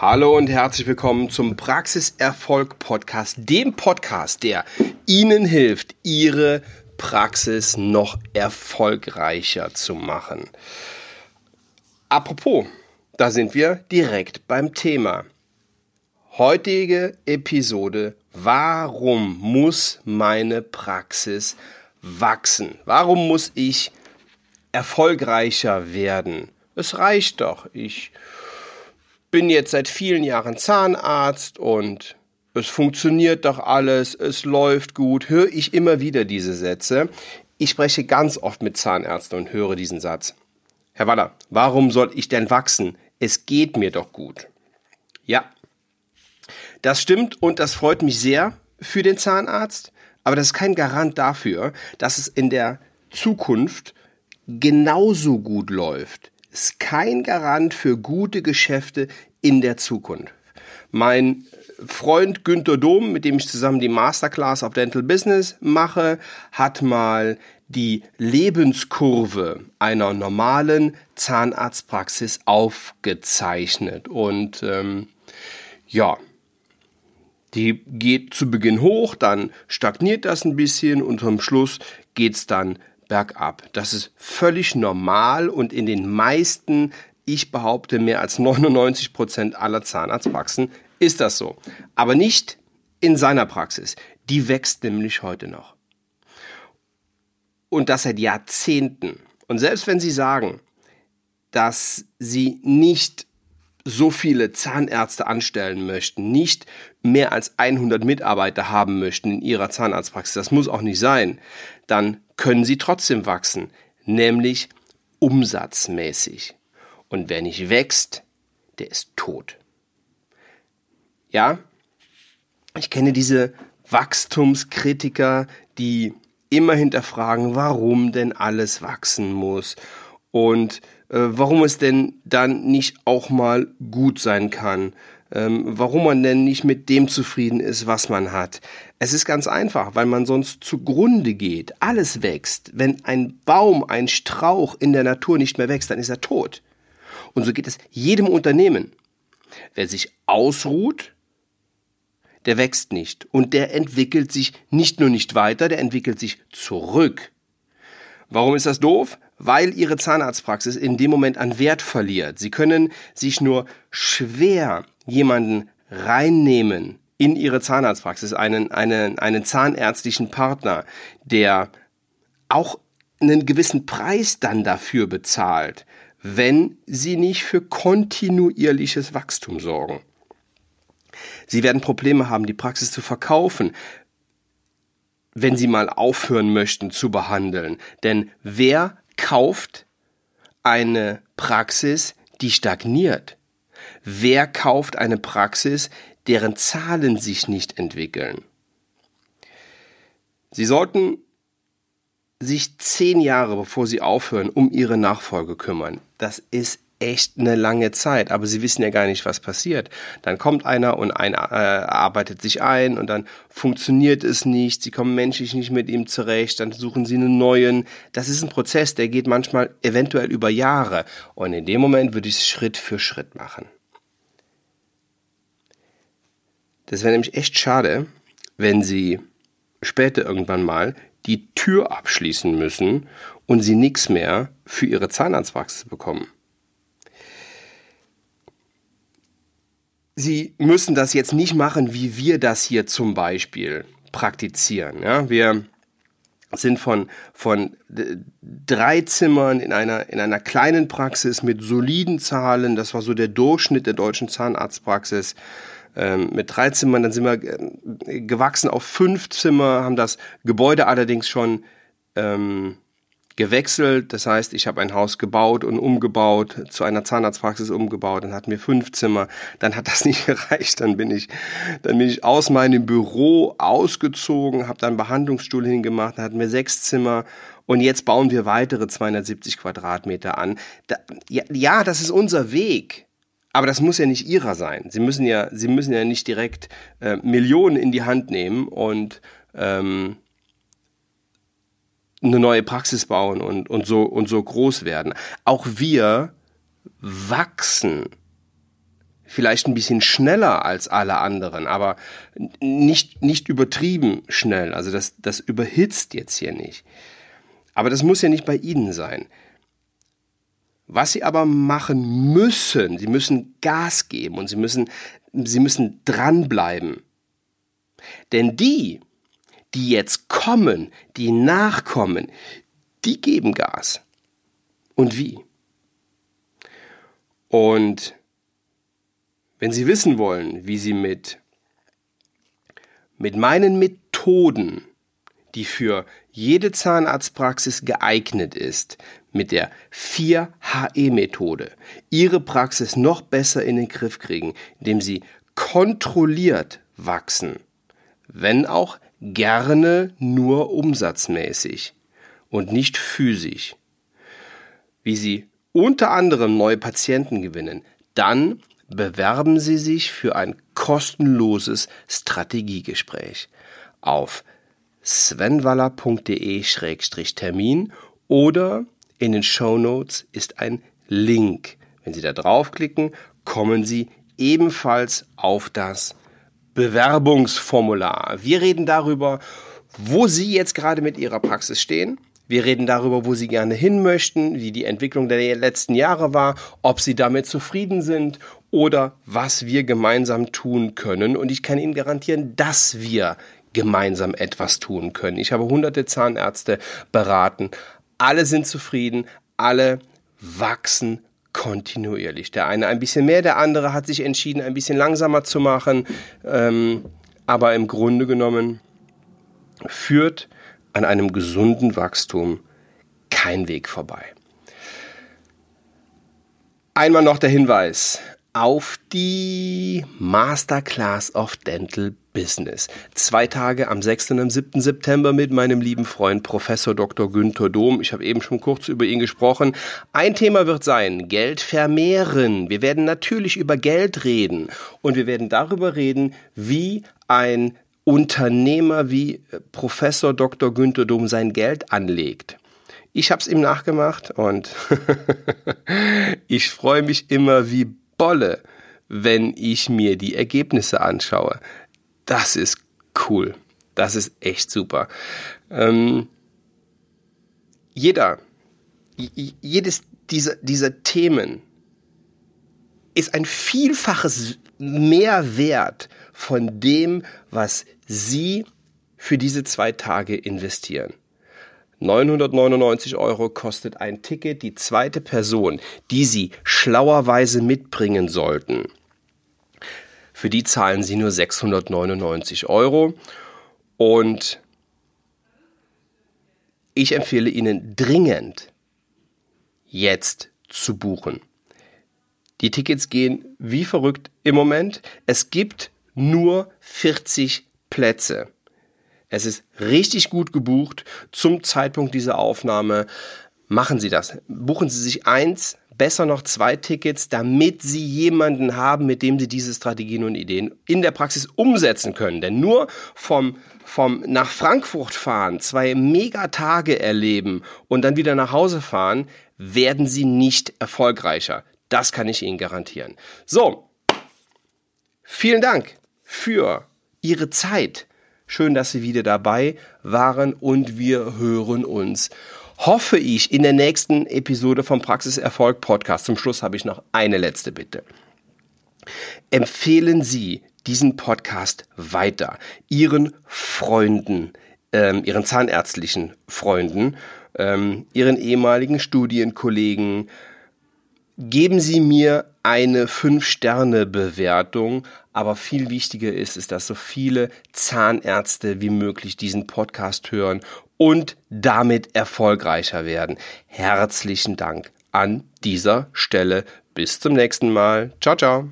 Hallo und herzlich willkommen zum Praxiserfolg Podcast, dem Podcast, der Ihnen hilft, Ihre Praxis noch erfolgreicher zu machen. Apropos, da sind wir direkt beim Thema. Heutige Episode, warum muss meine Praxis wachsen? Warum muss ich erfolgreicher werden? Es reicht doch. Ich bin jetzt seit vielen Jahren Zahnarzt und es funktioniert doch alles, es läuft gut, höre ich immer wieder diese Sätze. Ich spreche ganz oft mit Zahnärzten und höre diesen Satz. Herr Waller, warum soll ich denn wachsen? Es geht mir doch gut. Ja, das stimmt und das freut mich sehr für den Zahnarzt, aber das ist kein Garant dafür, dass es in der Zukunft genauso gut läuft ist kein Garant für gute Geschäfte in der Zukunft. Mein Freund Günter Dom, mit dem ich zusammen die Masterclass of Dental Business mache, hat mal die Lebenskurve einer normalen Zahnarztpraxis aufgezeichnet. Und ähm, ja, die geht zu Beginn hoch, dann stagniert das ein bisschen und zum Schluss geht's dann bergab. Das ist völlig normal und in den meisten, ich behaupte mehr als 99 Prozent aller Zahnarztpraxen ist das so. Aber nicht in seiner Praxis. Die wächst nämlich heute noch. Und das seit Jahrzehnten. Und selbst wenn Sie sagen, dass Sie nicht so viele Zahnärzte anstellen möchten, nicht mehr als 100 Mitarbeiter haben möchten in ihrer Zahnarztpraxis, das muss auch nicht sein, dann können sie trotzdem wachsen, nämlich umsatzmäßig. Und wer nicht wächst, der ist tot. Ja, ich kenne diese Wachstumskritiker, die immer hinterfragen, warum denn alles wachsen muss und äh, warum es denn dann nicht auch mal gut sein kann, ähm, warum man denn nicht mit dem zufrieden ist, was man hat. Es ist ganz einfach, weil man sonst zugrunde geht. Alles wächst. Wenn ein Baum, ein Strauch in der Natur nicht mehr wächst, dann ist er tot. Und so geht es jedem Unternehmen. Wer sich ausruht, der wächst nicht. Und der entwickelt sich nicht nur nicht weiter, der entwickelt sich zurück. Warum ist das doof? Weil Ihre Zahnarztpraxis in dem Moment an Wert verliert. Sie können sich nur schwer jemanden reinnehmen in Ihre Zahnarztpraxis, einen, einen, einen zahnärztlichen Partner, der auch einen gewissen Preis dann dafür bezahlt, wenn Sie nicht für kontinuierliches Wachstum sorgen. Sie werden Probleme haben, die Praxis zu verkaufen, wenn Sie mal aufhören möchten zu behandeln. Denn wer kauft eine Praxis, die stagniert? Wer kauft eine Praxis, deren Zahlen sich nicht entwickeln? Sie sollten sich zehn Jahre, bevor Sie aufhören, um Ihre Nachfolge kümmern. Das ist echt eine lange Zeit, aber sie wissen ja gar nicht, was passiert. Dann kommt einer und einer äh, arbeitet sich ein und dann funktioniert es nicht, sie kommen menschlich nicht mit ihm zurecht, dann suchen sie einen neuen. Das ist ein Prozess, der geht manchmal eventuell über Jahre und in dem Moment würde ich es Schritt für Schritt machen. Das wäre nämlich echt schade, wenn sie später irgendwann mal die Tür abschließen müssen und sie nichts mehr für ihre Zahnarztpraxis bekommen. Sie müssen das jetzt nicht machen, wie wir das hier zum Beispiel praktizieren. Ja, wir sind von, von drei Zimmern in einer, in einer kleinen Praxis mit soliden Zahlen, das war so der Durchschnitt der deutschen Zahnarztpraxis, ähm, mit drei Zimmern, dann sind wir äh, gewachsen auf fünf Zimmer, haben das Gebäude allerdings schon ähm, gewechselt. Das heißt, ich habe ein Haus gebaut und umgebaut, zu einer Zahnarztpraxis umgebaut, dann hatten wir fünf Zimmer, dann hat das nicht gereicht, dann bin ich, dann bin ich aus meinem Büro ausgezogen, habe dann einen Behandlungsstuhl hingemacht, dann hatten wir sechs Zimmer und jetzt bauen wir weitere 270 Quadratmeter an. Da, ja, ja, das ist unser Weg. Aber das muss ja nicht ihrer sein. Sie müssen ja, sie müssen ja nicht direkt äh, Millionen in die Hand nehmen und ähm, eine neue Praxis bauen und, und, so, und so groß werden. Auch wir wachsen. vielleicht ein bisschen schneller als alle anderen, aber nicht, nicht übertrieben schnell. Also das, das überhitzt jetzt hier nicht. Aber das muss ja nicht bei Ihnen sein. Was Sie aber machen müssen, Sie müssen Gas geben und Sie müssen, Sie müssen dranbleiben. Denn die, die jetzt kommen, die nachkommen, die geben Gas. Und wie? Und wenn Sie wissen wollen, wie Sie mit, mit meinen Methoden, die für jede Zahnarztpraxis geeignet ist, mit der 4HE-Methode, Ihre Praxis noch besser in den Griff kriegen, indem Sie kontrolliert wachsen, wenn auch gerne nur umsatzmäßig und nicht physisch. Wie Sie unter anderem neue Patienten gewinnen, dann bewerben Sie sich für ein kostenloses Strategiegespräch auf svenwaller.de-termin oder in den Show Notes ist ein Link. Wenn Sie da draufklicken, kommen Sie ebenfalls auf das Bewerbungsformular. Wir reden darüber, wo Sie jetzt gerade mit Ihrer Praxis stehen, wir reden darüber, wo Sie gerne hin möchten, wie die Entwicklung der letzten Jahre war, ob Sie damit zufrieden sind oder was wir gemeinsam tun können. Und ich kann Ihnen garantieren, dass wir gemeinsam etwas tun können. Ich habe hunderte Zahnärzte beraten. Alle sind zufrieden, alle wachsen kontinuierlich. Der eine ein bisschen mehr, der andere hat sich entschieden, ein bisschen langsamer zu machen. Ähm, aber im Grunde genommen führt an einem gesunden Wachstum kein Weg vorbei. Einmal noch der Hinweis auf die Masterclass of Dental Business. Zwei Tage am 6. und am 7. September mit meinem lieben Freund Professor Dr. Günther Dom. Ich habe eben schon kurz über ihn gesprochen. Ein Thema wird sein, Geld vermehren. Wir werden natürlich über Geld reden und wir werden darüber reden, wie ein Unternehmer wie äh, Professor Dr. Günther Dom sein Geld anlegt. Ich habe es ihm nachgemacht und ich freue mich immer wie Bolle, wenn ich mir die Ergebnisse anschaue. Das ist cool. Das ist echt super. Ähm, jeder, jedes dieser, dieser Themen ist ein Vielfaches mehr wert von dem, was Sie für diese zwei Tage investieren. 999 Euro kostet ein Ticket. Die zweite Person, die Sie schlauerweise mitbringen sollten, für die zahlen Sie nur 699 Euro. Und ich empfehle Ihnen dringend, jetzt zu buchen. Die Tickets gehen wie verrückt im Moment. Es gibt nur 40 Plätze. Es ist richtig gut gebucht zum Zeitpunkt dieser Aufnahme. Machen Sie das. Buchen Sie sich eins, besser noch zwei Tickets, damit Sie jemanden haben, mit dem Sie diese Strategien und Ideen in der Praxis umsetzen können. Denn nur vom, vom nach Frankfurt fahren, zwei Megatage erleben und dann wieder nach Hause fahren, werden Sie nicht erfolgreicher. Das kann ich Ihnen garantieren. So. Vielen Dank für Ihre Zeit. Schön, dass Sie wieder dabei waren und wir hören uns, hoffe ich, in der nächsten Episode vom Praxiserfolg Podcast. Zum Schluss habe ich noch eine letzte Bitte. Empfehlen Sie diesen Podcast weiter Ihren Freunden, ähm, Ihren zahnärztlichen Freunden, ähm, Ihren ehemaligen Studienkollegen, geben Sie mir eine 5-Sterne-Bewertung. Aber viel wichtiger ist es, dass so viele Zahnärzte wie möglich diesen Podcast hören und damit erfolgreicher werden. Herzlichen Dank an dieser Stelle. Bis zum nächsten Mal. Ciao, ciao.